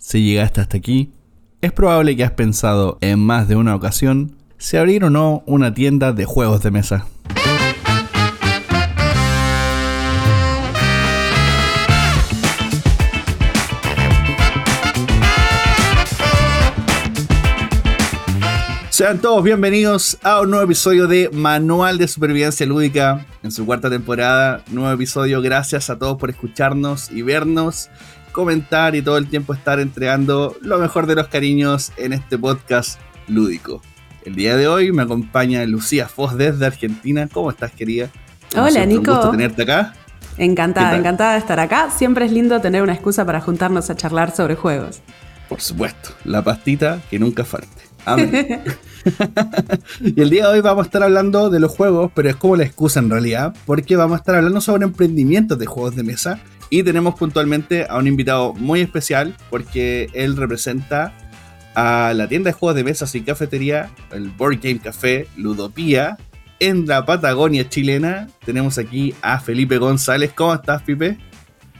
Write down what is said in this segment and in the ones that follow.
Si llegaste hasta aquí, es probable que has pensado en más de una ocasión si abrir o no una tienda de juegos de mesa. Sean todos bienvenidos a un nuevo episodio de Manual de Supervivencia Lúdica en su cuarta temporada. Nuevo episodio, gracias a todos por escucharnos y vernos, comentar y todo el tiempo estar entregando lo mejor de los cariños en este podcast lúdico. El día de hoy me acompaña Lucía Foz desde Argentina. ¿Cómo estás, querida? Hola, Nico. Un gusto tenerte acá. Encantada, encantada de estar acá. Siempre es lindo tener una excusa para juntarnos a charlar sobre juegos. Por supuesto, la pastita que nunca falte. Amén. y el día de hoy vamos a estar hablando de los juegos, pero es como la excusa en realidad, porque vamos a estar hablando sobre emprendimientos de juegos de mesa. Y tenemos puntualmente a un invitado muy especial, porque él representa a la tienda de juegos de mesas y cafetería, el Board Game Café Ludopía, en la Patagonia chilena. Tenemos aquí a Felipe González. ¿Cómo estás, Pipe?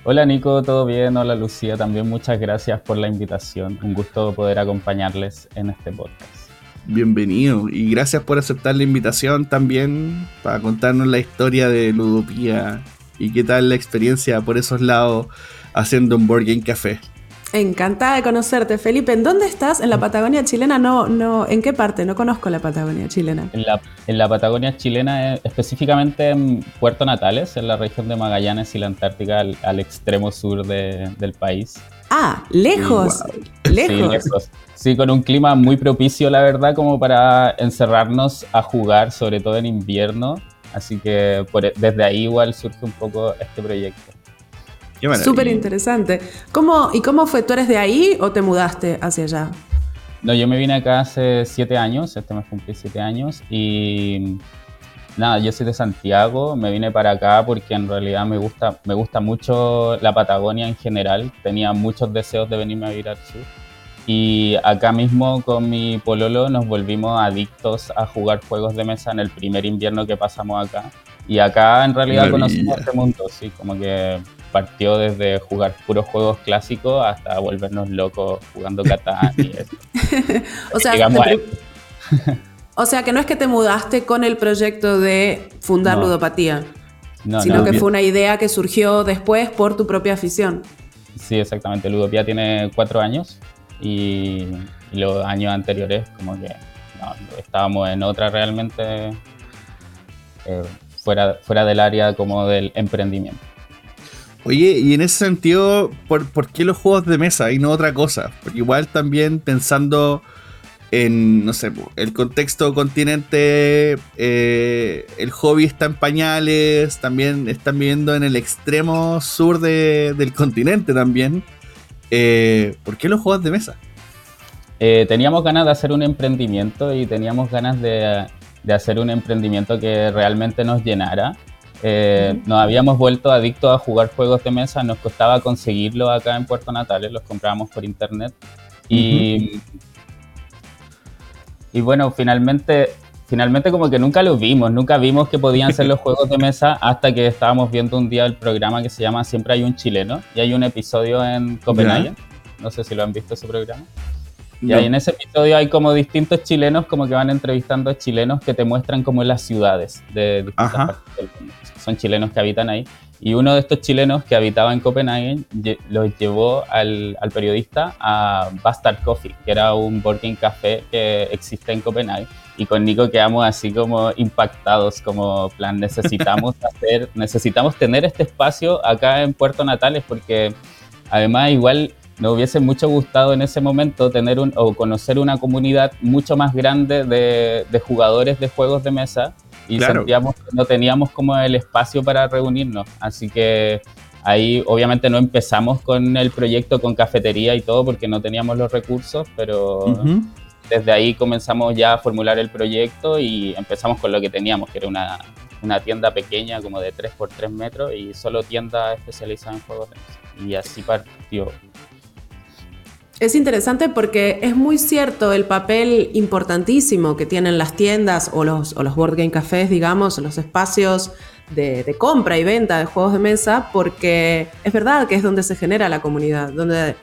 Hola Nico, ¿todo bien? Hola Lucía, también muchas gracias por la invitación. Un gusto poder acompañarles en este podcast. Bienvenido y gracias por aceptar la invitación también para contarnos la historia de Ludopía y qué tal la experiencia por esos lados haciendo un board game café. Encantada de conocerte, Felipe. ¿En dónde estás? ¿En la Patagonia chilena? No, no, ¿en qué parte? No conozco la Patagonia chilena. En la, en la Patagonia chilena, eh, específicamente en Puerto Natales, en la región de Magallanes y la Antártica, al, extremo sur del país. Ah, lejos. Lejos. Sí, con un clima muy propicio, la verdad, como para encerrarnos a jugar, sobre todo en invierno. Así que e, desde ahí igual surge un poco este proyecto. Súper interesante. ¿Cómo, ¿Y cómo fue? ¿Tú eres de ahí o te mudaste hacia allá? No, yo me vine acá hace siete años, este me cumplí siete años y nada, yo soy de Santiago, me vine para acá porque en realidad me gusta, me gusta mucho la Patagonia en general, tenía muchos deseos de venirme a vivir al sur y acá mismo con mi pololo nos volvimos adictos a jugar juegos de mesa en el primer invierno que pasamos acá y acá en realidad conocimos este mundo, sí, como que partió desde jugar puros juegos clásicos hasta volvernos locos jugando Catán y eso. o, sea, o sea, que no es que te mudaste con el proyecto de fundar Ludopatía, sino que fue una idea que surgió después por tu propia afición. Sí, exactamente. Ludopía tiene cuatro años y, los años anteriores como que estábamos en otra realmente eh, fuera, fuera del área como del emprendimiento. Oye, y en ese sentido, ¿por, qué los juegos de mesa y no otra cosa? Porque igual también pensando en, no sé, el contexto continente, eh, el hobby está en pañales, también están viviendo en el extremo sur del continente también. Eh, ¿Por qué los juegos de mesa? Eh, teníamos ganas de hacer un emprendimiento y teníamos ganas de, de hacer un emprendimiento que realmente nos llenara. Eh, nos habíamos vuelto adictos a jugar juegos de mesa, nos costaba conseguirlo acá en Puerto Natales, los comprábamos por internet. Y, y bueno, finalmente, finalmente como que nunca los vimos, nunca vimos que podían ser los juegos de mesa hasta que estábamos viendo un día el programa que se llama Siempre hay un chileno y hay un episodio en Copenhague. No sé si lo han visto ese programa. Y ahí en ese episodio hay como distintos chilenos como que van entrevistando a chilenos que te muestran como las ciudades de distintas partes del mundo. Son chilenos que habitan ahí. Y uno de estos chilenos que habitaba en Copenhague los llevó al, periodista a Bastard Coffee, que era un working café que existe en Copenhague. Y con Nico quedamos así como impactados, como plan, necesitamos hacer, necesitamos tener este espacio acá en Puerto Natales porque además igual nos hubiese mucho gustado en ese momento tener un, o conocer una comunidad mucho más grande de, de jugadores de juegos de mesa y sentíamos que no teníamos como el espacio para reunirnos. Así que ahí obviamente no empezamos con el proyecto con cafetería y todo porque no teníamos los recursos, pero desde ahí comenzamos ya a formular el proyecto y empezamos con lo que teníamos, que era una, una tienda pequeña como de 3 por 3 metros y solo tienda especializada en juegos de mesa. Y así partió. Es interesante porque es muy cierto el papel importantísimo que tienen las tiendas o los, o los board game cafés, digamos, los espacios de, compra y venta de juegos de mesa, porque es verdad que es donde se genera la comunidad, donde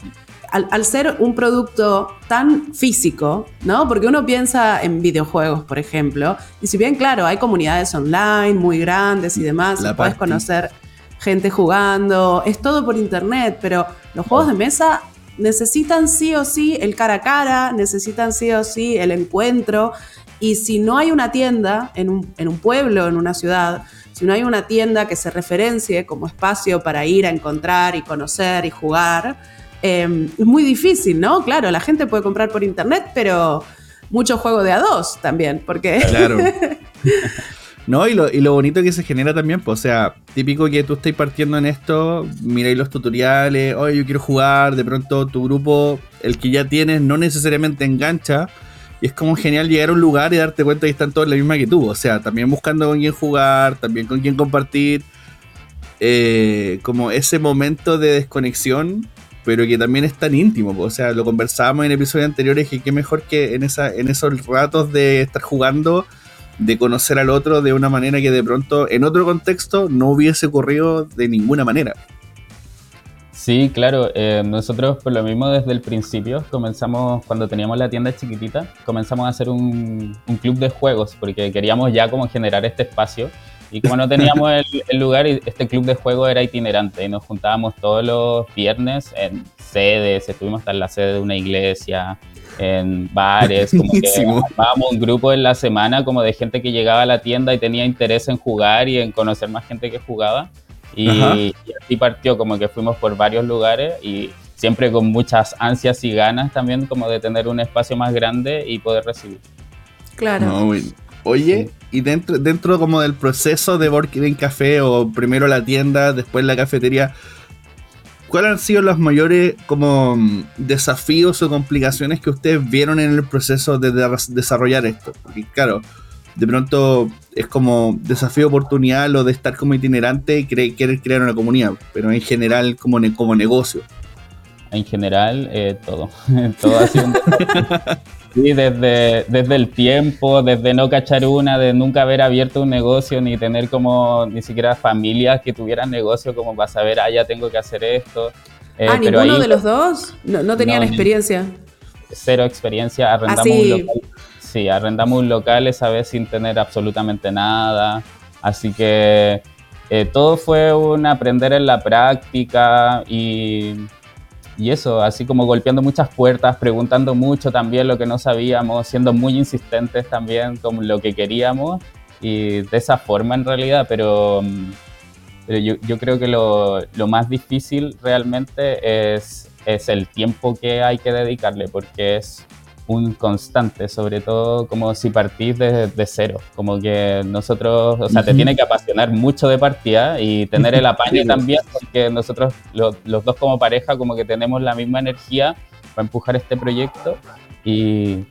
al, ser un producto tan físico, ¿no? Porque uno piensa en videojuegos, por ejemplo, y si bien, claro, hay comunidades online muy grandes y demás, puedes conocer gente jugando, es todo por internet, pero los juegos de mesa necesitan sí o sí el cara a cara, necesitan sí o sí el encuentro, y si no hay una tienda en un, en un pueblo, en una ciudad, si no hay una tienda que se referencie como espacio para ir a encontrar y conocer y jugar, em, es muy difícil, ¿no? Claro, la gente puede comprar por internet, pero mucho juego de a dos también, porque... Claro. No, y lo, bonito que se genera también, pues, o sea, típico que tú estés partiendo en esto, miráis los tutoriales, oye, yo quiero jugar, de pronto tu grupo, el que ya tienes, no necesariamente engancha, y es como genial llegar a un lugar y darte cuenta que están todos la misma que tú. O sea, también buscando con quién jugar, también con quién compartir. Eh, como ese momento de desconexión, pero que también es tan íntimo. O sea, lo conversábamos en episodios anteriores que qué mejor que en, esa, en esos ratos de estar jugando, de conocer al otro de una manera que de pronto en otro contexto no hubiese ocurrido de ninguna manera. Sí, claro. Eh, nosotros por lo mismo desde el principio comenzamos, cuando teníamos la tienda chiquitita, comenzamos a hacer un, club de juegos porque queríamos ya como generar este espacio. Y como no teníamos el, lugar, este club de juegos era itinerante y nos juntábamos todos los viernes en sedes, estuvimos hasta en la sede de una iglesia, en bares, como que armábamos un grupo en la semana como de gente que llegaba a la tienda y tenía interés en jugar y en conocer más gente que jugaba. Y, así partió, como que fuimos por varios lugares y siempre con muchas ansias y ganas también como de tener un espacio más grande y poder recibir. Claro. Oye, y dentro, dentro como del proceso de Board Café o primero la tienda, después la cafetería, ¿cuáles han sido los mayores como mm, desafíos o complicaciones que ustedes vieron en el proceso de, desarrollar esto? Porque claro, de pronto es como desafío oportunidad lo de estar como itinerante y querer crear una comunidad, pero en general como, como negocio. En general, eh, todo. todo ha sido un Sí, desde, desde el tiempo, desde no cachar una, de nunca haber abierto un negocio, ni tener como ni siquiera familias que tuvieran negocio como para saber, ah, ya tengo que hacer esto. Eh, ah, ninguno de los dos no, tenían experiencia. Cero experiencia, arrendamos un local sí, arrendamos un local esa vez sin tener absolutamente nada. Así que eh, todo fue un aprender en la práctica y, y, eso, así como golpeando muchas puertas, preguntando mucho también lo que no sabíamos, siendo muy insistentes también con lo que queríamos. Y de esa forma en realidad, pero, pero yo, yo, creo que lo, lo, más difícil realmente es, es el tiempo que hay que dedicarle porque es un constante, sobre todo como si partís de, cero, como que nosotros, o sea, te tiene que apasionar mucho de partida y tener el apaño también, porque nosotros los dos como pareja como que tenemos la misma energía para empujar este proyecto y,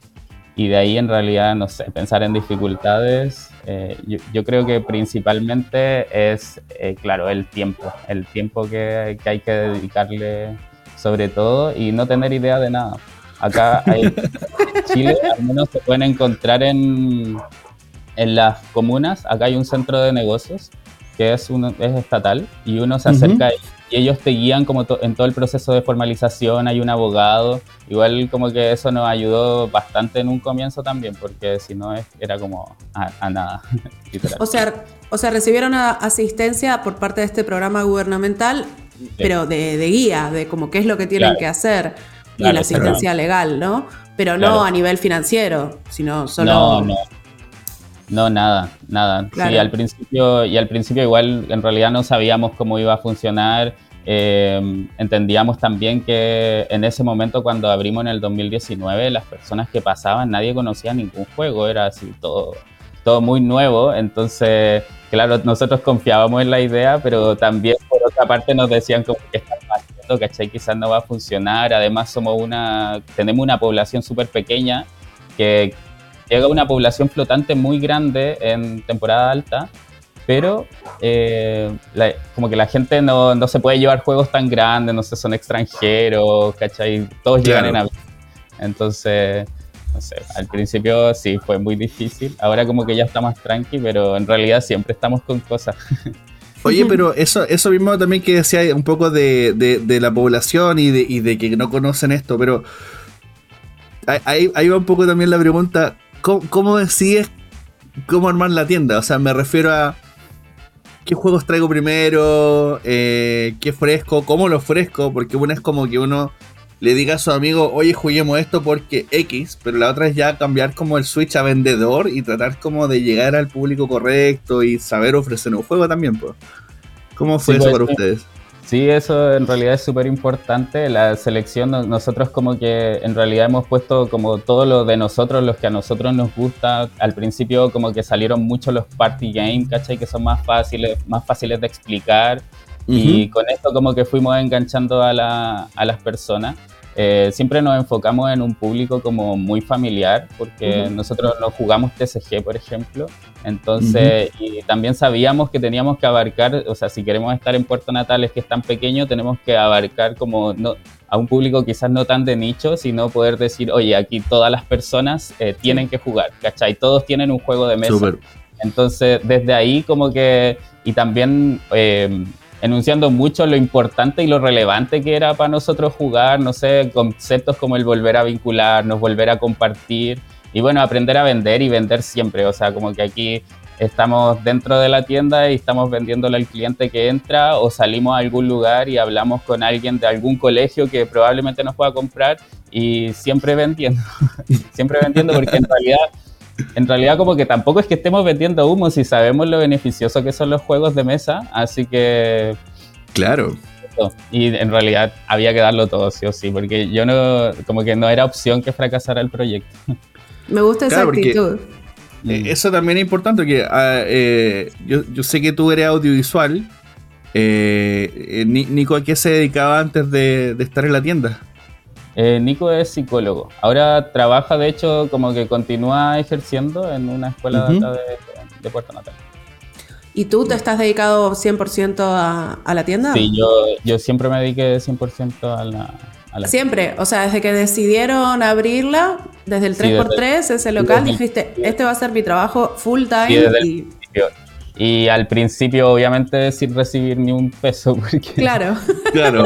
y de ahí en realidad, no sé, pensar en dificultades, eh, yo, creo que principalmente es, eh, claro, el tiempo, el tiempo que, que hay que dedicarle sobre todo y no tener idea de nada. Acá en Chile al menos se pueden encontrar en, en las comunas. Acá hay un centro de negocios que es, es estatal y uno se acerca y ellos te guían como en todo el proceso de formalización, hay un abogado, igual como que eso nos ayudó bastante en un comienzo también, porque si no era como a, nada. o, sea, o sea, recibieron asistencia por parte de este programa gubernamental, pero de, guía, de como qué es lo que tienen que hacer y la asistencia legal, ¿no? Pero no a nivel financiero, sino solo... No, no. No, nada, nada. Sí, al principio, y al principio igual en realidad no sabíamos cómo iba a funcionar. Em, entendíamos también que en ese momento cuando abrimos en el 2019, las personas que pasaban, nadie conocía ningún juego, era así todo, todo muy nuevo. Entonces, claro, nosotros confiábamos en la idea, pero también por otra parte nos decían como que está ¿cachai? Quizás no va a funcionar. Además, somos una, tenemos una población súper pequeña que llega a una población flotante muy grande en temporada alta, pero eh, como que la gente no, no, se puede llevar juegos tan grandes, no sé, son extranjeros, ¿cachai? Todos llegan en avión. Entonces, no sé, al principio sí fue muy difícil. Ahora como que ya está más tranqui, pero en realidad siempre estamos con cosas. Oye, pero eso, eso mismo también que decía un poco de, la población y de, y de, que no conocen esto, pero ahí, ahí va un poco también la pregunta, ¿cómo, cómo decides cómo armar la tienda? O sea, me refiero a qué juegos traigo primero, eh, qué fresco, cómo lo fresco, porque una es como que uno le diga a su amigo, oye, juguemos esto porque X, pero la otra es ya cambiar como el switch a vendedor y tratar como de llegar al público correcto y saber ofrecer un juego también, pues. ¿Cómo fue eso pues, para ustedes? Sí, eso en realidad es súper importante. La selección, nosotros como que en realidad hemos puesto como todo lo de nosotros, los que a nosotros nos gusta. Al principio como que salieron mucho los party games, ¿cachai? Que son más fáciles, más fáciles de explicar. Y con esto como que fuimos enganchando a, la, a las personas. Eh, siempre nos enfocamos en un público como muy familiar, porque nosotros no jugamos TCG, por ejemplo, entonces, y también sabíamos que teníamos que abarcar, o sea, si queremos estar en Puerto Natales, que es tan pequeño, tenemos que abarcar como no, a un público quizás no tan de nicho, sino poder decir, oye, aquí todas las personas eh, tienen que jugar, ¿cachai? Todos tienen un juego de mesa. Entonces, desde ahí como que, y también... Eh, enunciando mucho lo importante y lo relevante que era para nosotros jugar, no sé, conceptos como el volver a vincularnos, volver a compartir y bueno, aprender a vender y vender siempre, o sea, como que aquí estamos dentro de la tienda y estamos vendiéndole al cliente que entra o salimos a algún lugar y hablamos con alguien de algún colegio que probablemente nos pueda comprar y siempre vendiendo, siempre vendiendo porque en realidad en realidad como que tampoco es que estemos vendiendo humo si sabemos lo beneficioso que son los juegos de mesa, así que... Claro. Y en realidad había que darlo todo, sí o sí, porque yo no, como que no era opción que fracasara el proyecto. Me gusta esa actitud. Eh, eso también es importante, que ah, eh, yo, sé que tú eres audiovisual. Eh, Nico, ¿a qué se dedicaba antes de estar en la tienda? Eh, Nico es psicólogo. Ahora trabaja, de hecho, como que continúa ejerciendo en una escuela de, Puerto Natal. ¿Y tú te estás dedicado 100% a, a, la tienda? Sí, yo, yo siempre me dediqué 100% a la, a Siempre, o sea, desde que decidieron abrirla, desde el 3x3, ese local, dijiste, este va a ser mi trabajo full time. y... y al principio, obviamente, sin recibir ni un peso. Porque, claro. claro.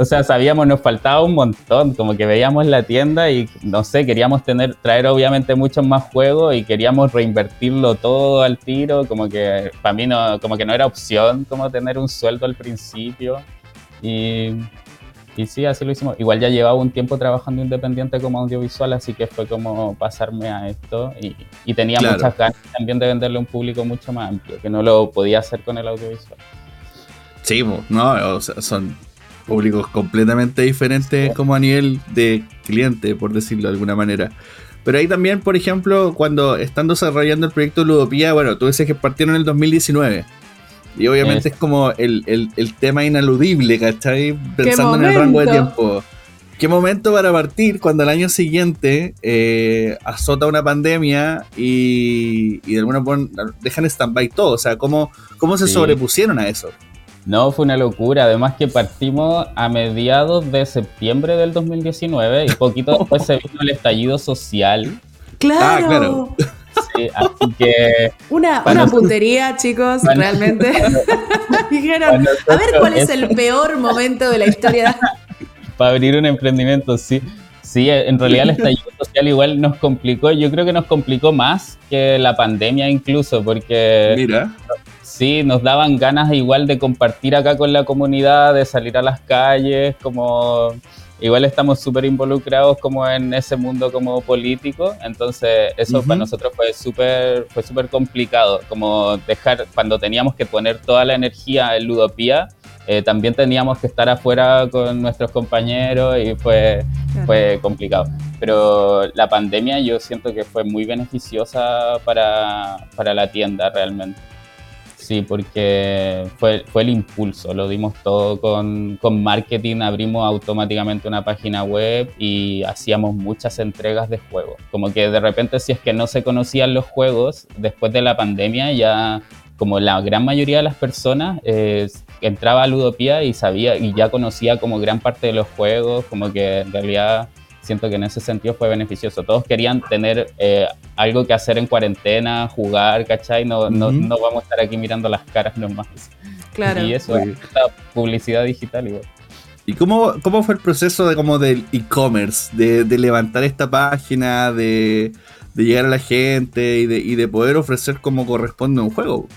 O sea, sabíamos, nos faltaba un montón, como que veíamos la tienda y no sé, queríamos tener, traer obviamente muchos más juegos y queríamos reinvertirlo todo al tiro, como que para mí no, como que no era opción como tener un sueldo al principio y, y sí, así lo hicimos. Igual ya llevaba un tiempo trabajando independiente como audiovisual, así que fue como pasarme a esto y, y tenía muchas ganas también de venderle a un público mucho más amplio, que no lo podía hacer con el audiovisual. Sí, no, o sea, son públicos completamente diferentes como a nivel de cliente, por decirlo de alguna manera. Pero ahí también, por ejemplo, cuando están desarrollando el proyecto Ludopía, bueno, tú dices que partieron en el 2019. Y obviamente es, como el, tema inaludible, ¿cachai? Pensando en el rango de tiempo. ¿Qué momento para partir cuando el año siguiente eh, azota una pandemia y, de alguna forma dejan stand-by todo? O sea, ¿cómo, cómo se sobrepusieron a eso? No, fue una locura. Además que partimos a mediados de septiembre del 2019 y poquito después se vino el estallido social. Claro. Ah, claro. Sí, así que... Una, puntería, chicos, realmente. Dijeron, a ver cuál es el peor momento de la historia. Para abrir un emprendimiento, sí. Sí, en realidad el estallido social igual nos complicó. Yo creo que nos complicó más que la pandemia incluso, porque... Mira sí, nos daban ganas igual de compartir acá con la comunidad, de salir a las calles, como igual estamos súper involucrados como en ese mundo como político, entonces eso para nosotros fue súper fue súper complicado, como dejar, cuando teníamos que poner toda la energía en Ludopía, eh, también teníamos que estar afuera con nuestros compañeros y fue, fue complicado. Pero la pandemia yo siento que fue muy beneficiosa para, para la tienda realmente. Sí, porque fue, fue el impulso, lo dimos todo con, con, marketing, abrimos automáticamente una página web y hacíamos muchas entregas de juegos. Como que de repente si es que no se conocían los juegos, después de la pandemia ya como la gran mayoría de las personas entraba a Ludopía y sabía y ya conocía como gran parte de los juegos, como que en realidad siento que en ese sentido fue beneficioso. Todos querían tener eh, algo que hacer en cuarentena, jugar, ¿cachai? No, no, no, vamos a estar aquí mirando las caras nomás. Claro. Y eso, la publicidad digital igual. ¿Y cómo, cómo fue el proceso de como del e-commerce? De, de, levantar esta página, de, de, llegar a la gente y de, y de poder ofrecer como corresponde un juego.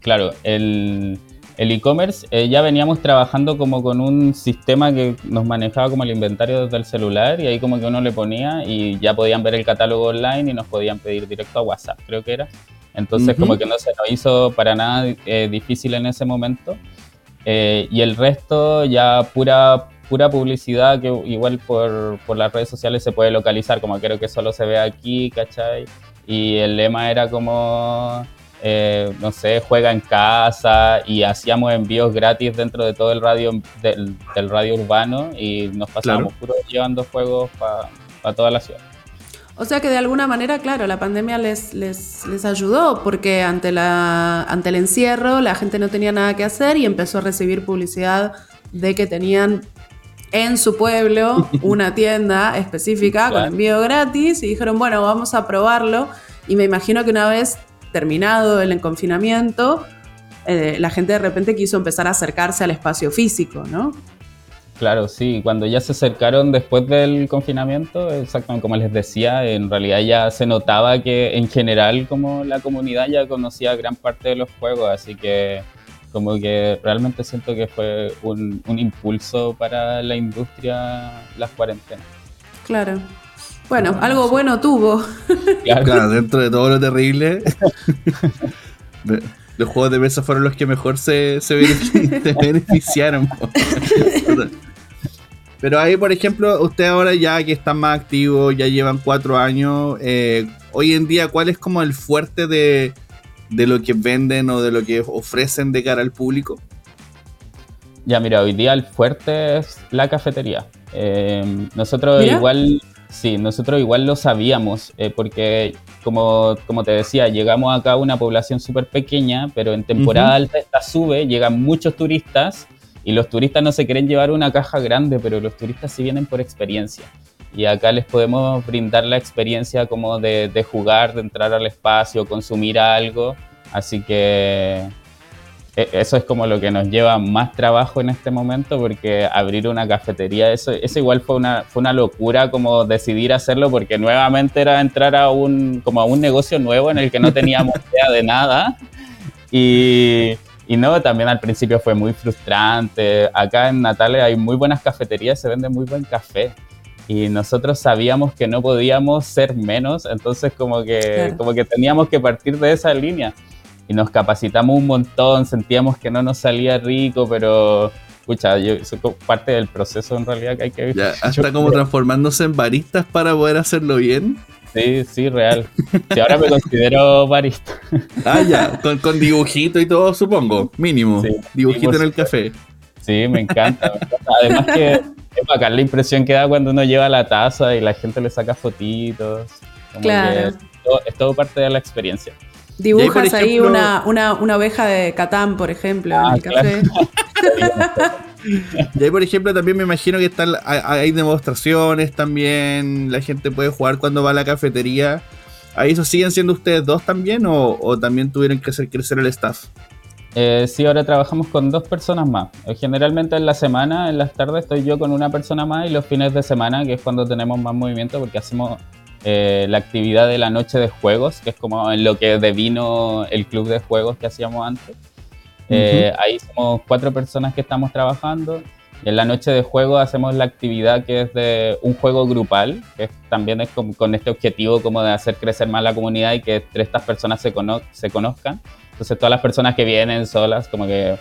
Claro, el, el e-commerce eh, ya veníamos trabajando como con un sistema que nos manejaba como el inventario desde el celular y ahí como que uno le ponía y ya podían ver el catálogo online y nos podían pedir directo a WhatsApp, creo que era. Entonces como que no se nos hizo para nada eh, difícil en ese momento. Eh, y el resto ya pura, pura publicidad que igual por, por, las redes sociales se puede localizar, como creo que solo se ve aquí, ¿cachai? Y el lema era como eh, no sé, juega en casa y hacíamos envíos gratis dentro de todo el radio del, radio urbano y nos pasábamos puro llevando juegos para toda la ciudad. O sea que de alguna manera, claro, la pandemia les, les, les, ayudó porque ante, la, ante el encierro la gente no tenía nada que hacer y empezó a recibir publicidad de que tenían en su pueblo una tienda específica con envío gratis y dijeron, bueno, vamos a probarlo. Y me imagino que una vez terminado el confinamiento, eh, la gente de repente quiso empezar a acercarse al espacio físico, ¿no? Claro, sí, cuando ya se acercaron después del confinamiento, exactamente como les decía, en realidad ya se notaba que en general como la comunidad ya conocía gran parte de los juegos, así que como que realmente siento que fue un, un impulso para la industria las cuarentenas. Claro. Bueno, algo bueno tuvo. Claro, dentro de todo lo terrible. los juegos de mesa fueron los que mejor se, se, beneficiaron. Pero ahí, por ejemplo, usted ahora ya que están más activos, ya llevan cuatro años, eh, hoy en día, ¿cuál es como el fuerte de, de, lo que venden o de lo que ofrecen de cara al público? Ya, mira, hoy día el fuerte es la cafetería. Eh, nosotros igual Sí, nosotros igual lo sabíamos, eh, porque como, como te decía, llegamos acá a una población súper pequeña, pero en temporada alta esta sube, llegan muchos turistas y los turistas no se quieren llevar una caja grande, pero los turistas sí vienen por experiencia. Y acá les podemos brindar la experiencia como de, de jugar, de entrar al espacio, consumir algo. Así que eso es como lo que nos lleva más trabajo en este momento porque abrir una cafetería, eso, eso igual fue una, fue una locura como decidir hacerlo porque nuevamente era entrar a un, como a un negocio nuevo en el que no teníamos idea de nada. Y, y no, también al principio fue muy frustrante. Acá en Natales hay muy buenas cafeterías, se vende muy buen café. Y nosotros sabíamos que no podíamos ser menos, entonces como que, como que teníamos que partir de esa línea y nos capacitamos un montón, sentíamos que no nos salía rico, pero escucha, yo soy parte del proceso en realidad que hay que ya, hasta como transformándose en baristas para poder hacerlo bien. Sí, sí, real. Sí, ahora me considero barista. Ah, ya, con, dibujito y todo, supongo, mínimo. dibujito en el café. Sí, me encanta, Además que es bacán la impresión que da cuando uno lleva la taza y la gente le saca fotitos. claro. es todo parte de la experiencia. Dibujas ahí, una, una, una, oveja de Catán, por ejemplo, en ah, el café. y ahí, por ejemplo, también me imagino que están, hay demostraciones también, la gente puede jugar cuando va a la cafetería. ¿Ahí eso siguen siendo ustedes dos también o, también tuvieron que hacer crecer el staff? Eh, sí, ahora trabajamos con dos personas más. Eh, generalmente en la semana, en las tardes, estoy yo con una persona más y los fines de semana, que es cuando tenemos más movimiento, porque hacemos eh, la actividad de la noche de juegos, que es como en lo que devino el club de juegos que hacíamos antes. Eh, ahí somos cuatro personas que estamos trabajando. Y en la noche de juegos hacemos la actividad que es de un juego grupal, que también es con, este objetivo como de hacer crecer más la comunidad y que entre estas personas se, se conozcan. Entonces todas las personas que vienen solas como que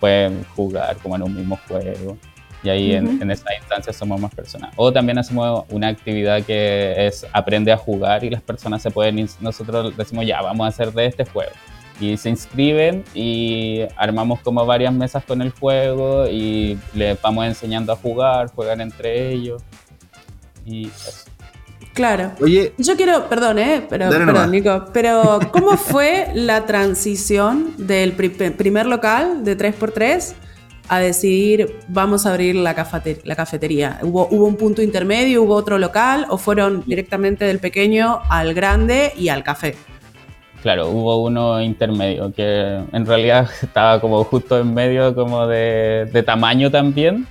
pueden jugar como en un mismo juego. Y ahí en, en, esa instancia somos más personas. O también hacemos una actividad que es aprende a jugar y las personas se pueden, nosotros decimos ya, vamos a hacer de este juego. Y se inscriben y armamos como varias mesas con el juego y les vamos enseñando a jugar, juegan entre ellos. Y eso. Claro. Oye. Yo quiero, perdón, ¿eh? Pero, perdón, Nico. Pero, ¿cómo fue la transición del primer local de 3x3 a decidir vamos a abrir la, la cafetería? ¿Hubo, ¿Hubo un punto intermedio, hubo otro local o fueron directamente del pequeño al grande y al café? Claro, hubo uno intermedio que en realidad estaba como justo en medio como de, tamaño también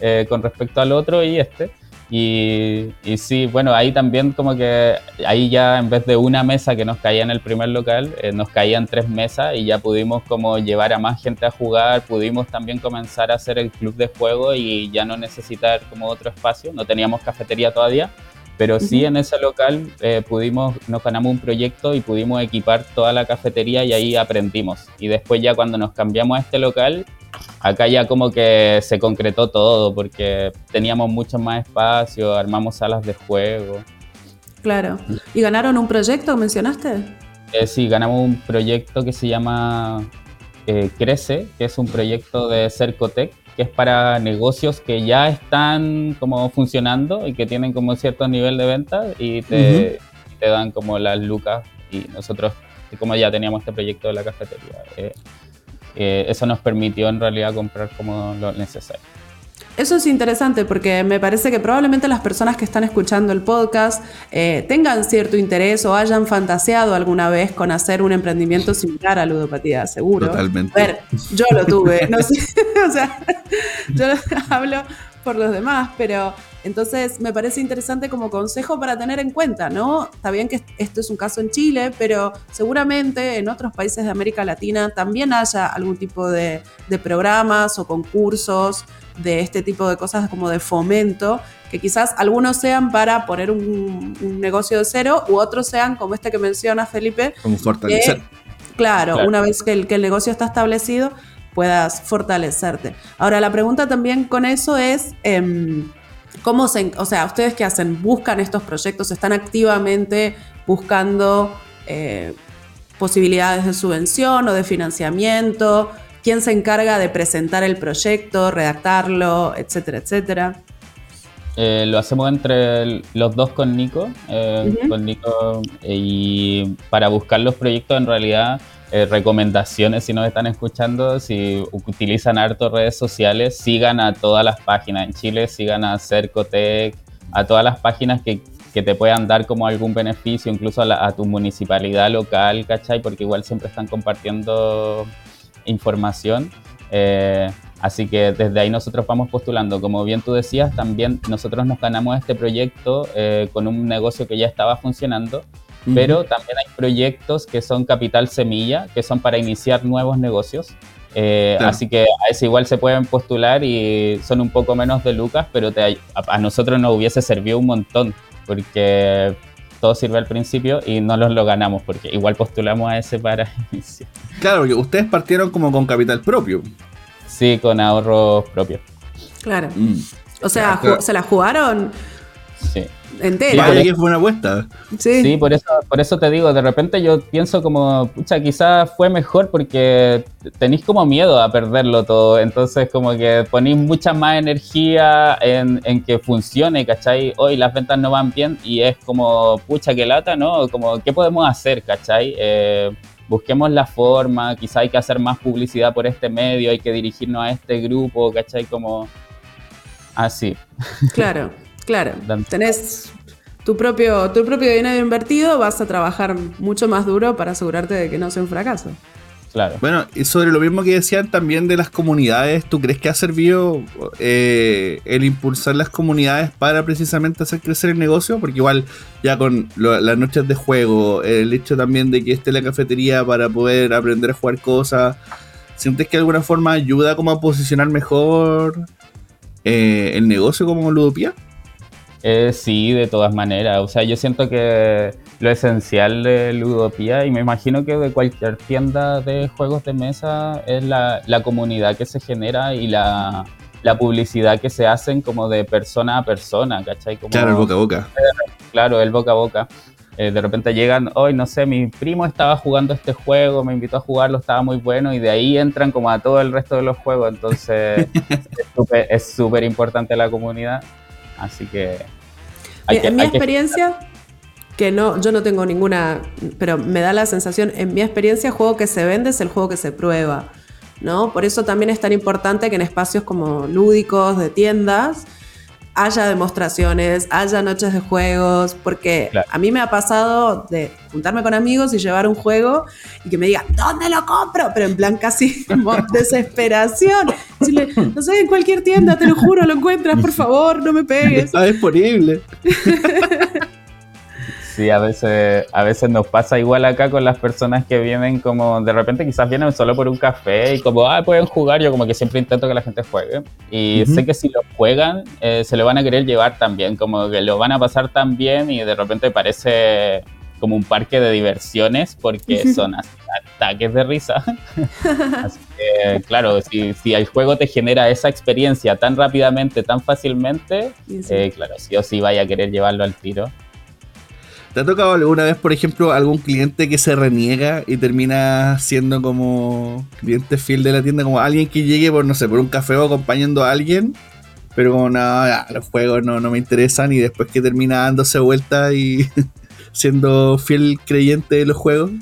eh, con respecto al otro y este. Y, sí, bueno, ahí también como que ahí ya en vez de una mesa que nos caía en el primer local, eh, nos caían tres mesas y ya pudimos como llevar a más gente a jugar, pudimos también comenzar a hacer el club de juego y ya no necesitar como otro espacio, no teníamos cafetería todavía, pero sí en ese local eh, pudimos, nos ganamos un proyecto y pudimos equipar toda la cafetería y ahí aprendimos. Y después ya cuando nos cambiamos a este local, acá ya como que se concretó todo porque teníamos mucho más espacio, armamos salas de juego. Claro. ¿Y ganaron un proyecto, mencionaste? Eh, sí, ganamos un proyecto que se llama eh, Crece, que es un proyecto de Cercotec, que es para negocios que ya están como funcionando y que tienen como cierto nivel de venta y te, te dan como las lucas y nosotros, como ya teníamos este proyecto de la cafetería, eh, eh, eso nos permitió en realidad comprar como lo necesario. Eso es interesante porque me parece que probablemente las personas que están escuchando el podcast eh, tengan cierto interés o hayan fantaseado alguna vez con hacer un emprendimiento similar a ludopatía, seguro. Totalmente. A ver, yo lo tuve, no sé, o sea, yo hablo por los demás, pero entonces me parece interesante como consejo para tener en cuenta, ¿no? Está bien que esto es un caso en Chile, pero seguramente en otros países de América Latina también haya algún tipo de, programas o concursos de este tipo de cosas como de fomento, que quizás algunos sean para poner un, negocio de cero u otros sean como este que menciona Felipe. Como fortalecer. claro, una vez que el, que el negocio está establecido, puedas fortalecerte. Ahora, la pregunta también con eso es, em, ¿cómo se, o sea, ustedes qué hacen? ¿Buscan estos proyectos? ¿Están activamente buscando eh, posibilidades de subvención o de financiamiento? ¿Quién se encarga de presentar el proyecto, redactarlo, etcétera, etcétera? Eh, lo hacemos entre los dos con Nico, eh, con Nico y para buscar los proyectos en realidad eh, recomendaciones si nos están escuchando, si utilizan harto redes sociales, sigan a todas las páginas en Chile, sigan a Cercotec, a todas las páginas que, que te puedan dar como algún beneficio, incluso a, tu municipalidad local, ¿cachai? Porque igual siempre están compartiendo información. Eh, así que desde ahí nosotros vamos postulando. Como bien tú decías, también nosotros nos ganamos este proyecto eh, con un negocio que ya estaba funcionando pero también hay proyectos que son capital semilla, que son para iniciar nuevos negocios. Eh, así que a ese igual se pueden postular y son un poco menos de lucas, pero a, nosotros nos hubiese servido un montón, porque todo sirve al principio y no los lo ganamos, porque igual postulamos a ese para iniciar. Claro, porque ustedes partieron como con capital propio. Sí, con ahorros propios. Claro. Mm. O sea, ¿se la jugaron? Sí entera. que fue una apuesta. Sí, por, eso, por eso te digo, de repente yo pienso como, pucha, quizás fue mejor porque tenéis como miedo a perderlo todo, entonces como que ponéis mucha más energía en, que funcione, ¿cachai? Hoy las ventas no van bien y es como, pucha, que lata, ¿no? Como, ¿qué podemos hacer, ¿cachai? Eh, busquemos la forma, quizá hay que hacer más publicidad por este medio, hay que dirigirnos a este grupo, ¿cachai? Como así. Claro. Claro, tenés tu propio, tu propio dinero invertido, vas a trabajar mucho más duro para asegurarte de que no sea un fracaso. Claro. Bueno, y sobre lo mismo que decían también de las comunidades, ¿tú crees que ha servido eh, el impulsar las comunidades para precisamente hacer crecer el negocio? Porque igual ya con las noches de juego, el hecho también de que esté la cafetería para poder aprender a jugar cosas, ¿sientes que de alguna forma ayuda como a posicionar mejor eh, el negocio como ludopía? Eh, sí, de todas maneras. O sea, yo siento que lo esencial de Ludopía, y me imagino que de cualquier tienda de juegos de mesa, es la, comunidad que se genera y la, publicidad que se hacen como de persona a persona, ¿cachai? claro, el boca a boca. Claro, el boca a boca. Eh, de repente llegan, hoy no sé, mi primo estaba jugando este juego, me invitó a jugarlo, estaba muy bueno, y de ahí entran como a todo el resto de los juegos. Entonces, es súper importante la comunidad. Así que... en mi experiencia, que... no, yo no tengo ninguna, pero me da la sensación, en mi experiencia, el juego que se vende es el juego que se prueba. ¿no? Por eso también es tan importante que en espacios como lúdicos, de tiendas, haya demostraciones, haya noches de juegos, porque a mí me ha pasado de juntarme con amigos y llevar un juego y que me digan, ¿dónde lo compro? Pero en plan casi como desesperación. no sé, en cualquier tienda, te lo juro, lo encuentras, por favor, no me pegues. Está disponible. Sí, a veces, a veces nos pasa igual acá con las personas que vienen como, de repente quizás vienen solo por un café y como, ah, pueden jugar, yo como que siempre intento que la gente juegue. Y sé que si lo juegan, eh, se lo van a querer llevar también, como que lo van a pasar tan bien y de repente parece como un parque de diversiones porque son ataques de risa. Así que, claro, si, si, el juego te genera esa experiencia tan rápidamente, tan fácilmente, eh, claro, sí o sí vaya a querer llevarlo al tiro. ¿Te ha tocado alguna vez, por ejemplo, algún cliente que se reniega y termina siendo como cliente fiel de la tienda, como alguien que llegue por, no sé, por un café o acompañando a alguien, pero como nada, los juegos no, no me interesan y después que termina dándose vuelta y siendo fiel creyente de los juegos?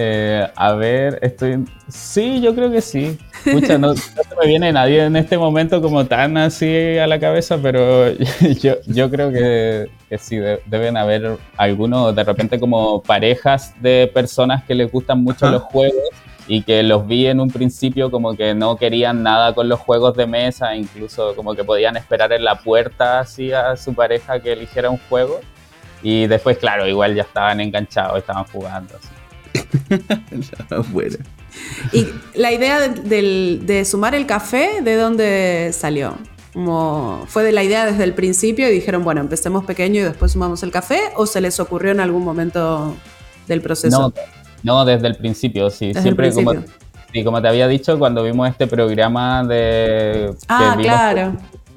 Eh, a ver, estoy. Sí, yo creo que sí. Escucha, no, se me viene nadie en este momento como tan así a la cabeza, pero yo, yo creo que, sí, deben haber algunos, de repente, como parejas de personas que les gustan mucho los juegos y que los vi en un principio como que no querían nada con los juegos de mesa, incluso como que podían esperar en la puerta así a su pareja que eligiera un juego. Y después, claro, igual ya estaban enganchados, estaban jugando. Así. bueno. ¿Y la idea de, sumar el café, de dónde salió? Como ¿Fue de la idea desde el principio y dijeron, bueno, empecemos pequeño y después sumamos el café? ¿O se les ocurrió en algún momento del proceso? No, desde el principio, sí. Siempre como, como te había dicho, cuando vimos este programa de... Ah, claro.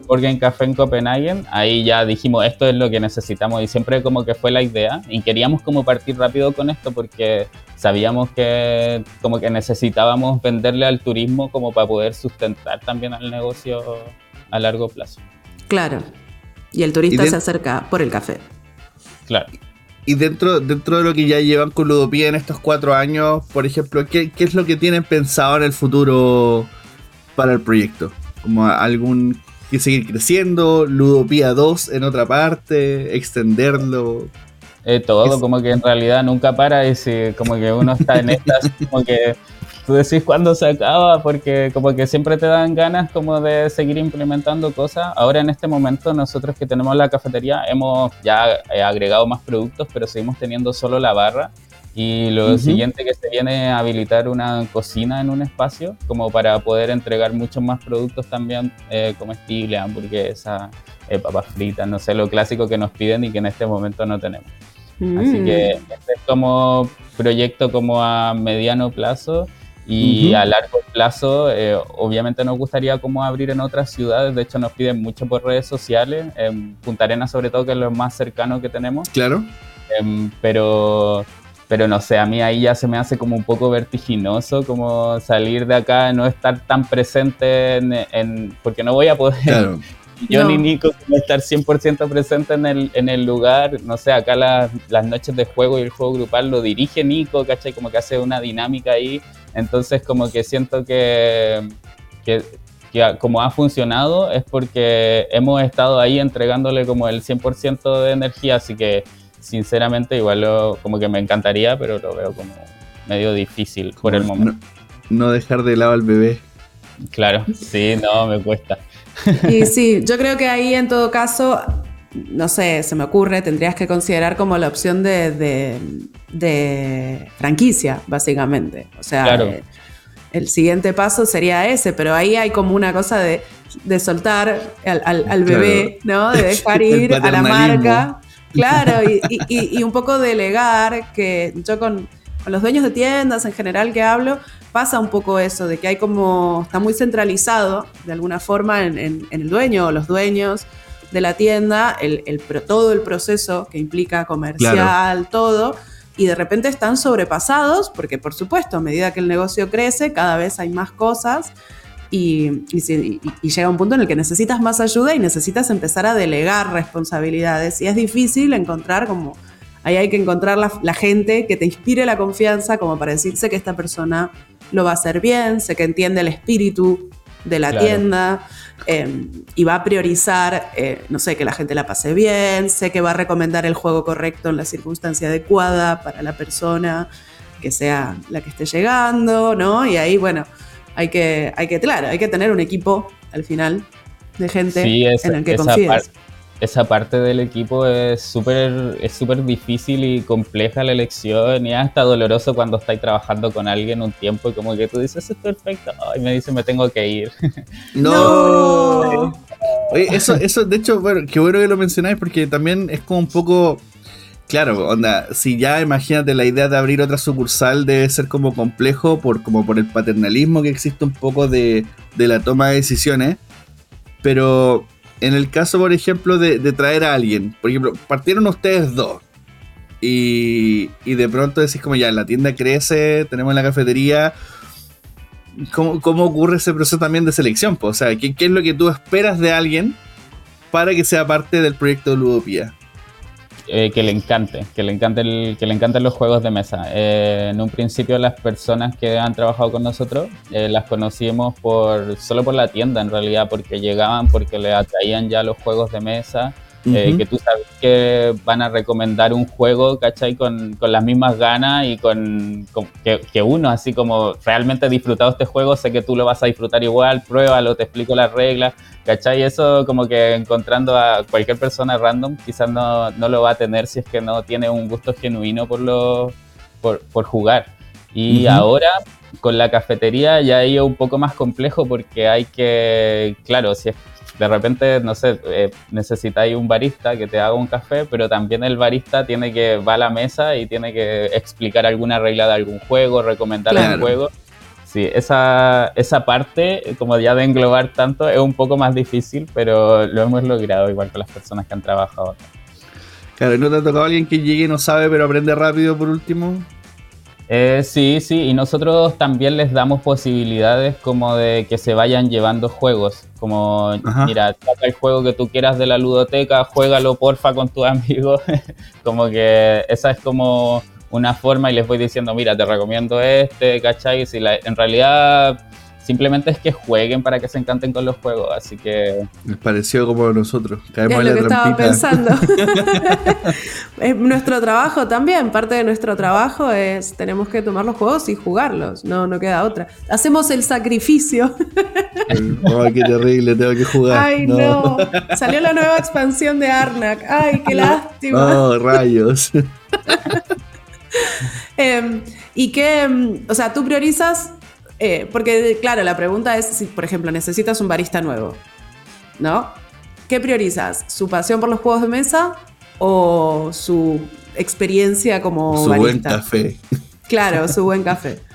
En Café en Copenhagen, ahí ya dijimos, esto es lo que necesitamos y siempre como que fue la idea y queríamos como partir rápido con esto porque sabíamos que como que necesitábamos venderle al turismo como para poder sustentar también al negocio a largo plazo. Claro. Y el turista se acerca por el café. Claro. Y dentro, dentro de lo que ya llevan con Ludopía en estos cuatro años, por ejemplo, ¿qué, ¿qué, es lo que tienen pensado en el futuro para el proyecto? ¿Como algún que seguir creciendo, Ludopía 2 en otra parte, extenderlo. Eh, todo, como que en realidad nunca para y si, como que uno está en estas, como que tú decís cuándo se acaba, porque como que siempre te dan ganas como de seguir implementando cosas. Ahora en este momento nosotros que tenemos la cafetería hemos ya eh, agregado más productos, pero seguimos teniendo solo la barra y lo siguiente que se viene es habilitar una cocina en un espacio, como para poder entregar muchos más productos también eh, comestibles, hamburguesas, eh, papas fritas, no sé, lo clásico que nos piden y que en este momento no tenemos. Así que mm. este es como proyecto como a mediano plazo y a largo plazo, eh, obviamente nos gustaría como abrir en otras ciudades, de hecho nos piden mucho por redes sociales, en Punta Arenas sobre todo, que es lo más cercano que tenemos. Claro. Em, pero pero no sé, a mí ahí ya se me hace como un poco vertiginoso, como salir de acá, no estar tan presente en, porque no voy a poder, yo ni Nico, como estar 100% presente en el, en el lugar, no sé, acá las noches de juego y el juego grupal lo dirige Nico, ¿cachai? Como que hace una dinámica ahí, entonces como que siento que, que, que como ha funcionado es porque hemos estado ahí entregándole como el 100% de energía, así que sinceramente igual como que me encantaría, pero lo veo como medio difícil por el momento. No, dejar de lado al bebé. Claro, sí, no, me cuesta. Y sí, yo creo que ahí en todo caso, no sé, se me ocurre, tendrías que considerar como la opción de, de, franquicia, básicamente. O sea, eh, el siguiente paso sería ese, pero ahí hay como una cosa de, soltar al, bebé, ¿no? De dejar ir a la marca Claro, y, un poco delegar, que yo con, los dueños de tiendas en general que hablo, pasa un poco eso, de que hay como, está muy centralizado de alguna forma en, el dueño o los dueños de la tienda, el, todo el proceso que implica comercial, todo, y de repente están sobrepasados, porque por supuesto, a medida que el negocio crece, cada vez hay más cosas y, llega un punto en el que necesitas más ayuda y necesitas empezar a delegar responsabilidades. Y es difícil encontrar como Ahí hay que encontrar la, gente que te inspire la confianza como para decirse que esta persona lo va a hacer bien, sé que entiende el espíritu de la tienda eh, y va a priorizar, eh, no sé, que la gente la pase bien, sé que va a recomendar el juego correcto en la circunstancia adecuada para la persona que sea la que esté llegando, ¿no? Y ahí, bueno, hay que, hay que, claro, hay que tener un equipo al final de gente en el que confíes esa parte del equipo es súper es súper difícil y compleja la elección y hasta doloroso cuando estáis trabajando con alguien un tiempo y como que tú dices, es perfecto, y me dice, me tengo que ir. No. Oye, eso, eso, de hecho, bueno, qué bueno que lo mencionáis porque también es como un poco... Claro, onda, si ya imagínate la idea de abrir otra sucursal debe ser como complejo por, como por el paternalismo que existe un poco de, de la toma de decisiones. Pero en el caso, por ejemplo, de, traer a alguien, por ejemplo, partieron ustedes dos. Y, de pronto decís como ya, la tienda crece, tenemos la cafetería. ¿Cómo, ¿Cómo, ocurre ese proceso también de selección? O sea, ¿qué, ¿qué, es lo que tú esperas de alguien para que sea parte del proyecto de Ludopía? Eh, que le encante, que le encante el, que le encanten los juegos de mesa. Eh, en un principio las personas que han trabajado con nosotros eh, las conocimos por solo por la tienda en realidad, porque llegaban, porque le atraían ya los juegos de mesa eh, que tú sabes que van a recomendar un juego, ¿cachai? Con, con las mismas ganas y con, que, que, uno, así como realmente ha disfrutado este juego, sé que tú lo vas a disfrutar igual, pruébalo, te explico las reglas, ¿cachai? Eso como que encontrando a cualquier persona random quizás no, no lo va a tener si es que no tiene un gusto genuino por, lo, por, por jugar. Y ahora con la cafetería ya es un poco más complejo porque hay que, claro, si es de repente, no sé, eh, necesitáis un barista que te haga un café, pero también el barista tiene que va a la mesa y tiene que explicar alguna regla de algún juego, recomendar algún juego. Sí, esa, esa parte, como ya de englobar tanto, es un poco más difícil, pero lo hemos logrado igual con las personas que han trabajado. Claro, ¿no te ha tocado alguien que llegue y no sabe, pero aprende rápido por último? Eh, sí, sí, y nosotros también les damos posibilidades como de que se vayan llevando juegos, como mira, trata el juego que tú quieras de la ludoteca, juégalo porfa con tus amigos, como que esa es como una forma y les voy diciendo, mira, te recomiendo este, ¿cachai? Si la, en realidad Simplemente es que jueguen para que se encanten con los juegos, así que... Les pareció como nosotros, caemos es lo que estaba pensando. es nuestro trabajo también, parte de nuestro trabajo es, tenemos que tomar los juegos y jugarlos, no, no queda otra. Hacemos el sacrificio. Ay, qué terrible, tengo que jugar. Ay, no. Salió la nueva expansión de Arnak. Ay, qué lástima. Oh, rayos. Em, y que, em, o sea, tú priorizas eh, porque, claro, la pregunta es si, por ejemplo, necesitas un barista nuevo, ¿no? ¿Qué priorizas? ¿Su pasión por los juegos de mesa o su experiencia como su buen café. Claro, su buen café.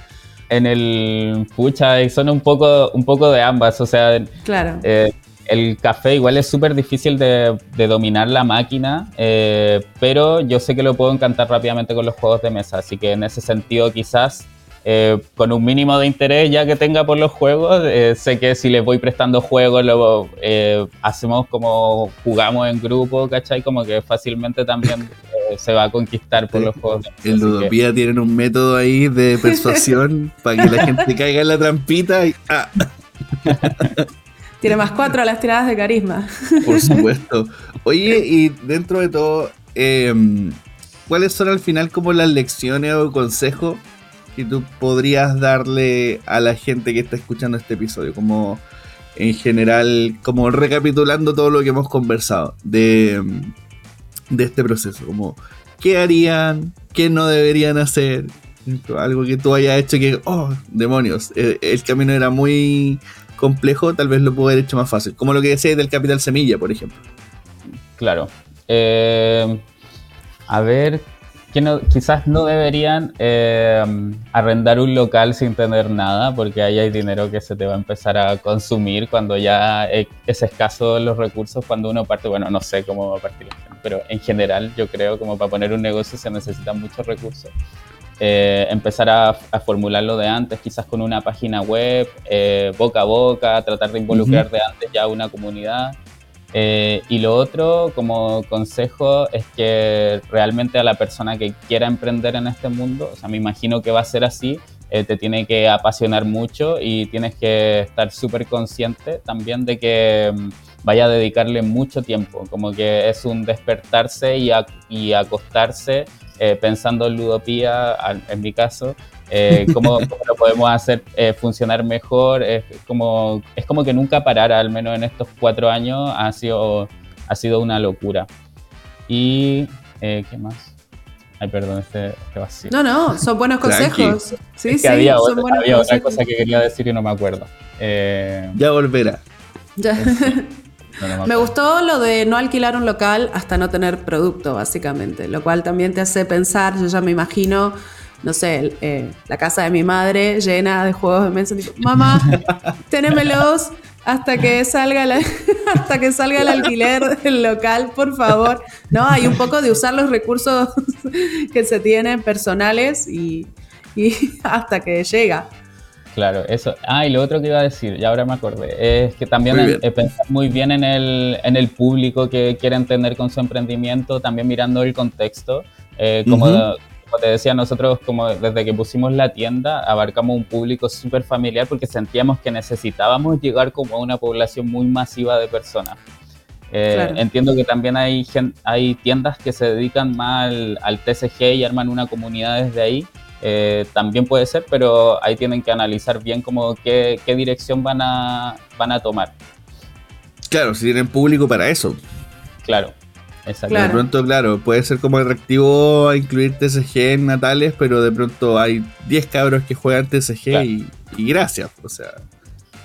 En el pucha son un poco, un poco de ambas, o sea, claro. Eh, el café igual es súper difícil de, dominar la máquina, eh, pero yo sé que lo puedo encantar rápidamente con los juegos de mesa, así que en ese sentido quizás eh, con un mínimo de interés ya que tenga por los juegos, eh, sé que si les voy prestando juegos, luego eh, hacemos como jugamos en grupo, ¿cachai? Como que fácilmente también se va a conquistar por los juegos. En Ludopía tienen un método ahí de persuasión para que la gente caiga en la trampita y... Ah. Tiene más cuatro a las tiradas de carisma. Por supuesto. Oye, y dentro de todo, em, ¿cuáles son al final como las lecciones o consejos que tú podrías darle a la gente que está escuchando este episodio? Como en general, como recapitulando todo lo que hemos conversado de, de este proceso, como qué harían, qué no deberían hacer, algo que tú hayas hecho que, oh, demonios, el, el camino era muy complejo, tal vez lo puedo haber hecho más fácil, como lo que decías del Capital Semilla, por ejemplo. Claro. Eh, a ver, quizás no deberían eh, arrendar un local sin tener nada, porque ahí hay dinero que se te va a empezar a consumir cuando ya es escaso los recursos, cuando uno parte, bueno, no sé cómo va a partir, pero en general yo creo como para poner un negocio se necesitan muchos recursos. Eh, empezar a, formularlo de antes, quizás con una página web, eh, boca a boca, tratar de involucrar de antes ya una comunidad. Eh, y lo otro, como consejo, es que realmente a la persona que quiera emprender en este mundo, o sea, me imagino que va a ser así, eh, te tiene que apasionar mucho y tienes que estar súper consciente también de que mm, vaya a dedicarle mucho tiempo, como que es un despertarse y, y acostarse eh, pensando en ludopía, en mi caso, eh, cómo, lo podemos hacer eh, funcionar mejor. Es como, es como que nunca parara, al menos en estos cuatro años, ha sido, ha sido una locura. Y, ¿qué más? Ay, perdón, este, este vacío. No, no, son buenos consejos. Sí, sí, había, son otra, había otra cosa que quería decir y no me acuerdo. ya volverá. Ya. me gustó lo de no alquilar un local hasta no tener producto, básicamente, lo cual también te hace pensar, yo ya me imagino, no sé, eh, la casa de mi madre llena de juegos de mesa, digo, mamá, tenémelos hasta que salga hasta que salga el alquiler del local, por favor. No, hay un poco de usar los recursos que se tienen personales y hasta que llega. Claro, eso. Ah, y lo otro que iba a decir, ya ahora me acordé, es que también he pensado muy bien en el, en el público que quiere entender con su emprendimiento, también mirando el contexto. Eh, como, te decía, nosotros como desde que pusimos la tienda abarcamos un público súper familiar porque sentíamos que necesitábamos llegar como a una población muy masiva de personas. Eh, entiendo que también hay, hay tiendas que se dedican más al, al TCG y arman una comunidad desde ahí eh, también puede ser, pero ahí tienen que analizar bien como qué, dirección van a, van a tomar. Claro, si tienen público para eso. Claro, exacto. De pronto, claro, puede ser como atractivo a incluir TCG en Natales, pero de pronto hay 10 cabros que juegan TCG y, gracias. O sea,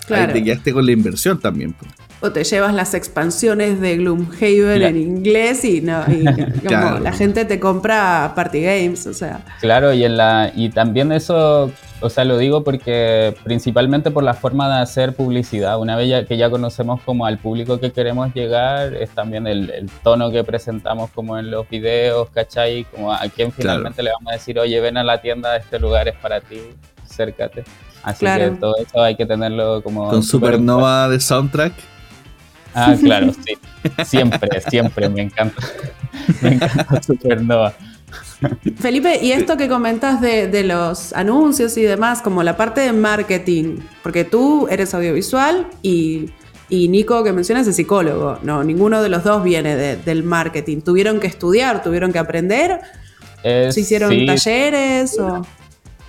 ahí te quedaste con la inversión también. Pues o te llevas las expansiones de Gloomhaven en inglés y no la gente te compra party games, o sea. Claro, y en la y también eso, o sea, lo digo porque principalmente por la forma de hacer publicidad. Una vez que ya conocemos como al público que queremos llegar, es también el, tono que presentamos como en los videos, ¿cachai? Como a quien finalmente le vamos a decir, oye, ven a la tienda, este lugar es para ti, acércate. Así que todo eso hay que tenerlo como... Con Supernova de soundtrack. Ah, claro, sí. Siempre, siempre me encanta. Me encanta Supernova. Felipe, y esto que comentas de, los anuncios y demás, como la parte de marketing, porque tú eres audiovisual y, Nico que mencionas es psicólogo, no, ninguno de los dos viene del marketing. ¿Tuvieron que estudiar, tuvieron que aprender? ¿Se hicieron talleres? O?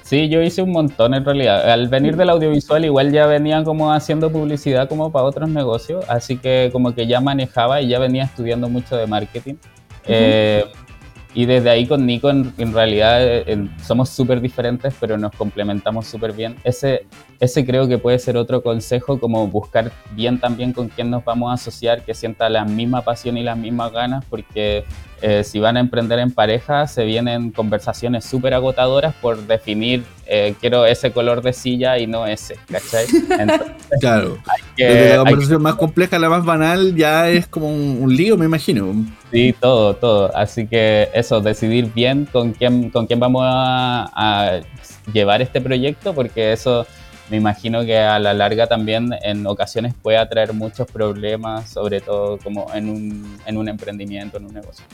Sí, yo hice un montón en realidad. Al venir del audiovisual igual ya venía como haciendo publicidad como para otros negocios, así que como que ya manejaba y ya venía estudiando mucho de marketing. eh, y desde ahí con Nico en, realidad eh, somos súper diferentes, pero nos complementamos súper bien. Ese, ese creo que puede ser otro consejo, como buscar bien también con quién nos vamos a asociar, que sienta la misma pasión y las mismas ganas, porque eh, si van a emprender en pareja, se vienen conversaciones súper agotadoras por definir, eh, quiero ese color de silla y no ese, ¿cachai? claro. la conversación más compleja, la más banal, ya es como un lío, me imagino. Sí, todo, todo. Así que eso, decidir bien con quién, con quién vamos a, llevar este proyecto, porque eso me imagino que a la larga también en ocasiones puede atraer muchos problemas, sobre todo como en un, en un emprendimiento, en un negocio.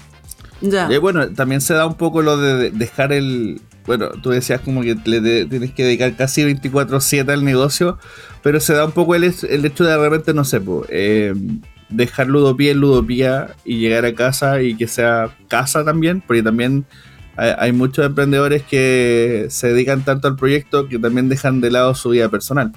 Ya. Y bueno, también se da un poco lo de dejar el. Bueno, tú decías como que le tienes que dedicar casi 24-7 al negocio, pero se da un poco el, el hecho de de repente, no sé, pues, eh, dejar ludopía en ludopía y llegar a casa y que sea casa también, porque también hay, muchos emprendedores que se dedican tanto al proyecto que también dejan de lado su vida personal.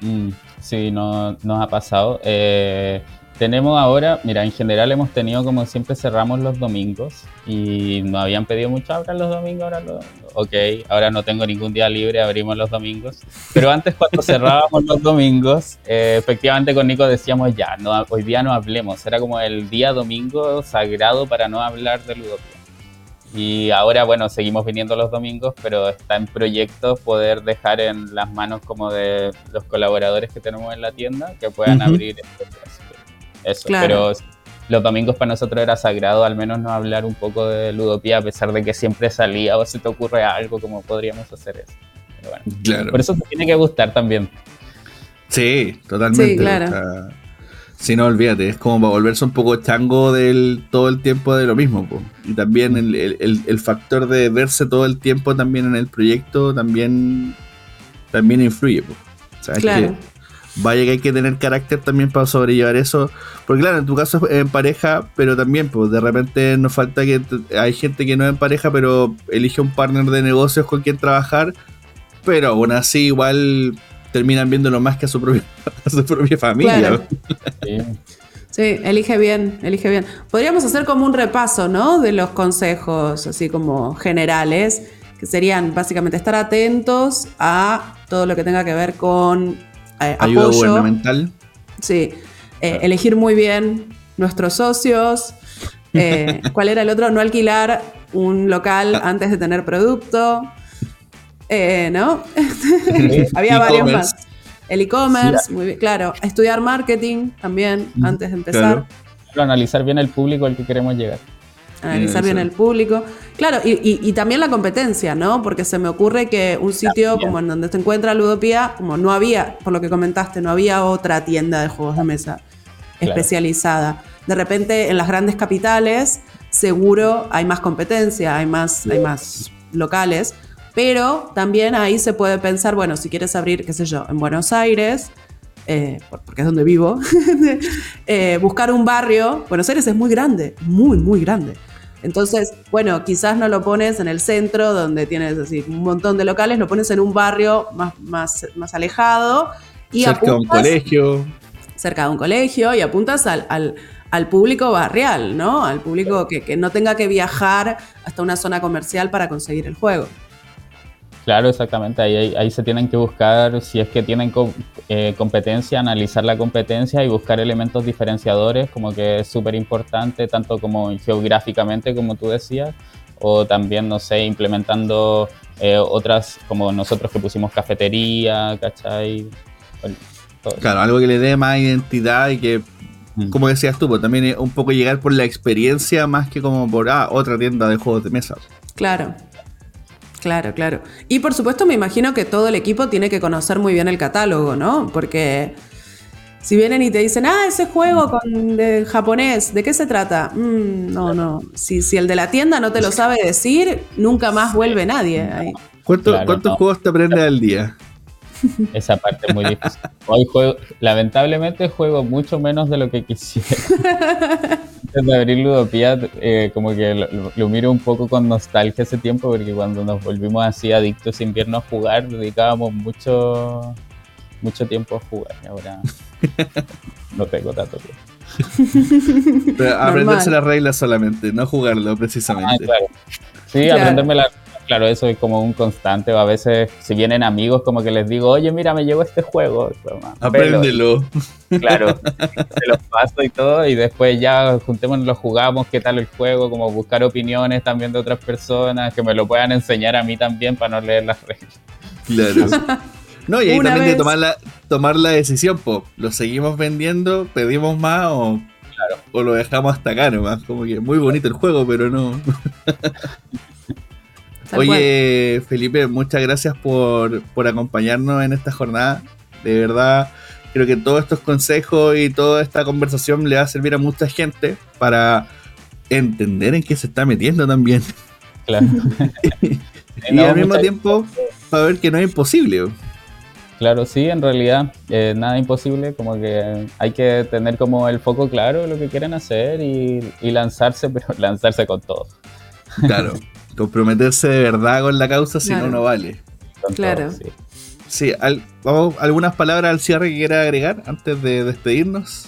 Mm, sí, no, nos ha pasado. Eh, tenemos ahora, mira, en general hemos tenido como siempre cerramos los domingos y nos habían pedido mucho, abran los domingos, ahora los Ok, ahora no tengo ningún día libre, abrimos los domingos. Pero antes cuando cerrábamos los domingos, eh, efectivamente con Nico decíamos ya, no, hoy día no hablemos, era como el día domingo sagrado para no hablar de ludopía. Y ahora, bueno, seguimos viniendo los domingos, pero está en proyecto poder dejar en las manos como de los colaboradores que tenemos en la tienda que puedan abrir este eso, pero los domingos para nosotros era sagrado al menos no hablar un poco de ludopía, a pesar de que siempre salía o se te ocurre algo como podríamos hacer eso. Pero bueno, Por eso te tiene que gustar también. Sí, totalmente. Sí, claro. Si no, olvídate, es como para volverse un poco chango del todo el tiempo de lo mismo. Y también el, factor de verse todo el tiempo también en el proyecto también, también influye. claro. Vaya que hay que tener carácter también para sobrellevar eso. Porque claro, en tu caso es en pareja, pero también pues de repente nos falta que hay gente que no es en pareja, pero elige un partner de negocios con quien trabajar. Pero aún así igual terminan viéndolo más que a su propia, su propia familia. Sí. elige bien, elige bien. Podríamos hacer como un repaso, ¿no? De los consejos, así como generales, que serían básicamente estar atentos a todo lo que tenga que ver con eh, ayuda gubernamental. Sí, eh, elegir muy bien nuestros socios. Eh, ¿Cuál era el otro? No alquilar un local antes de tener producto. Eh, ¿no? Había varios más. El e-commerce, muy bien, claro. Estudiar marketing también antes de empezar. Analizar bien el público al que queremos llegar. Analizar bien el público. Claro, y, también la competencia, ¿no? Porque se me ocurre que un sitio como en donde se encuentra Ludopía, como no había, por lo que comentaste, no había otra tienda de juegos de mesa especializada. De repente en las grandes capitales seguro hay más competencia, hay más, hay más locales. Pero también ahí se puede pensar, bueno, si quieres abrir, qué sé yo, en Buenos Aires, eh, porque es donde vivo, eh, buscar un barrio, Buenos Aires es muy grande, muy, muy grande. Entonces, bueno, quizás no lo pones en el centro donde tienes así un montón de locales, lo pones en un barrio más, más, más alejado. Y cerca de un colegio. Cerca de un colegio y apuntas al, al, al público barrial, ¿no? Al público que, que no tenga que viajar hasta una zona comercial para conseguir el juego. Claro, exactamente. Ahí, ahí, se tienen que buscar, si es que tienen eh, competencia, analizar la competencia y buscar elementos diferenciadores, como que es súper importante, tanto como geográficamente, como tú decías, o también, no sé, implementando eh, otras, como nosotros que pusimos cafetería, ¿cachai? claro, algo que le dé más identidad y que, mm. como decías tú, pues también un poco llegar por la experiencia más que como por, ah, otra tienda de juegos de mesa. Claro. Claro, claro. Y por supuesto me imagino que todo el equipo tiene que conocer muy bien el catálogo, ¿no? Porque si vienen y te dicen, ah, ese juego con, de japonés, ¿de qué se trata? Mm, no, no. Si, si el de la tienda no te lo sabe decir, nunca más vuelve nadie. Ahí. ¿Cuántos juegos te aprendes al día? Esa parte es muy difícil. Hoy juego, lamentablemente juego mucho menos de lo que quisiera. Antes de abrir Ludopía, eh, como que lo, miro un poco con nostalgia ese tiempo, porque cuando nos volvimos así adictos invierno a jugar, dedicábamos mucho, mucho tiempo a jugar. Y ahora no tengo tanto tiempo. aprenderse las reglas solamente, no jugarlo precisamente. Ah, sí, aprenderme las claro, eso es como un constante. O a veces, si vienen amigos, como que les digo, oye, mira, me llegó este juego. Apréndelo. Claro, se los paso y todo. Y después ya juntémonos, lo jugamos, qué tal el juego, como buscar opiniones también de otras personas, que me lo puedan enseñar a mí también para no leer las reglas. Claro. No, y ahí también de tomar la, tomar la decisión, po. ¿Lo seguimos vendiendo? ¿Pedimos más o, o lo dejamos hasta acá nomás? Como que muy bonito el juego, pero no. Oye, Felipe, muchas gracias por, acompañarnos en esta jornada. De verdad, creo que todos estos consejos y toda esta conversación le va a servir a mucha gente para entender en qué se está metiendo también. Claro. y al mismo tiempo, ver que no es imposible. Claro, sí, en realidad, eh, nada imposible, como que hay que tener como el foco claro de lo que quieren hacer y, y lanzarse, pero lanzarse con todo. Claro. Comprometerse de verdad con la causa, si no, no vale. claro. sí, vamos, ¿algunas palabras al cierre que quiera agregar antes de despedirnos?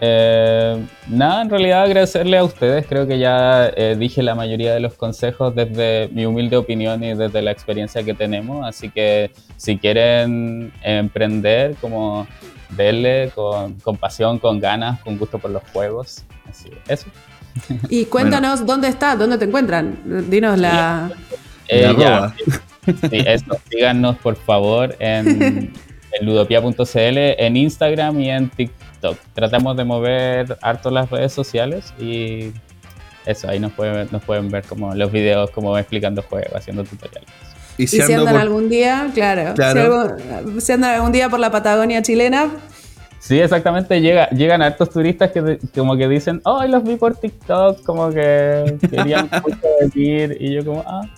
Eh, nada, en realidad agradecerle a ustedes. Creo que ya eh, dije la mayoría de los consejos desde mi humilde opinión y desde la experiencia que tenemos. Así que si quieren emprender, como verle con, con pasión, con ganas, con gusto por los juegos. Así, eso. Y cuéntanos dónde está, dónde te encuentran. Dinos la. Eh, síganos por favor en, en ludopia.cl, en Instagram y en TikTok. Tratamos de mover harto las redes sociales y eso, ahí nos pueden, nos pueden ver como los videos como explicando juegos, haciendo tutoriales. Y si, andan algún día, claro, Si, si, andan algún día por la Patagonia chilena, Sí, exactamente, llega, llegan hartos turistas que como que dicen, oh, los vi por TikTok, como que querían mucho venir, y yo como, ah.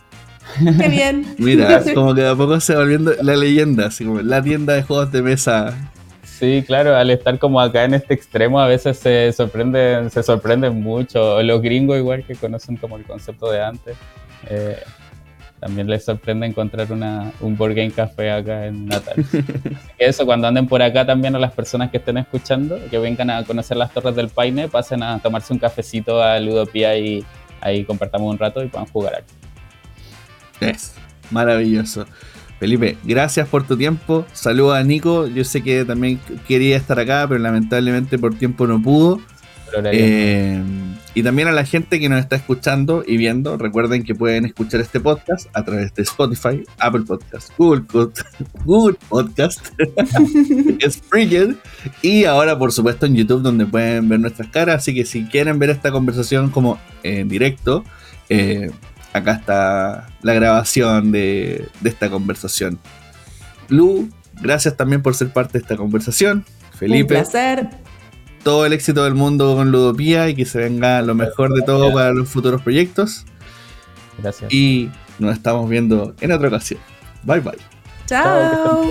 Qué bien. Mira, como que de a poco se va volviendo la leyenda, así como la tienda de juegos de mesa. Sí, claro, al estar como acá en este extremo a veces se sorprenden, se sorprenden mucho. Los gringos igual que conocen como el concepto de antes. Eh, también les sorprende encontrar una, un Board Game Café acá en Natal. eso, cuando anden por acá también a las personas que estén escuchando, que vengan a conocer las Torres del Paine, pasen a tomarse un cafecito a Ludopía y ahí compartamos un rato y puedan jugar aquí. Es maravilloso. Felipe, gracias por tu tiempo. Saludos a Nico. Yo sé que también quería estar acá, pero lamentablemente por tiempo no pudo. Eh, y también a la gente que nos está escuchando y viendo, recuerden que pueden escuchar este podcast a través de Spotify, Apple Podcast, Google, Google Podcast, Spreaker y ahora por supuesto en YouTube donde pueden ver nuestras caras. Así que si quieren ver esta conversación como en directo, eh, acá está la grabación de, de esta conversación. Lu, gracias también por ser parte de esta conversación. Felipe. Un placer todo el éxito del mundo con Ludopía y que se venga lo mejor de todo para los futuros proyectos. Gracias. Y nos estamos viendo en otra ocasión. Bye bye. Chao.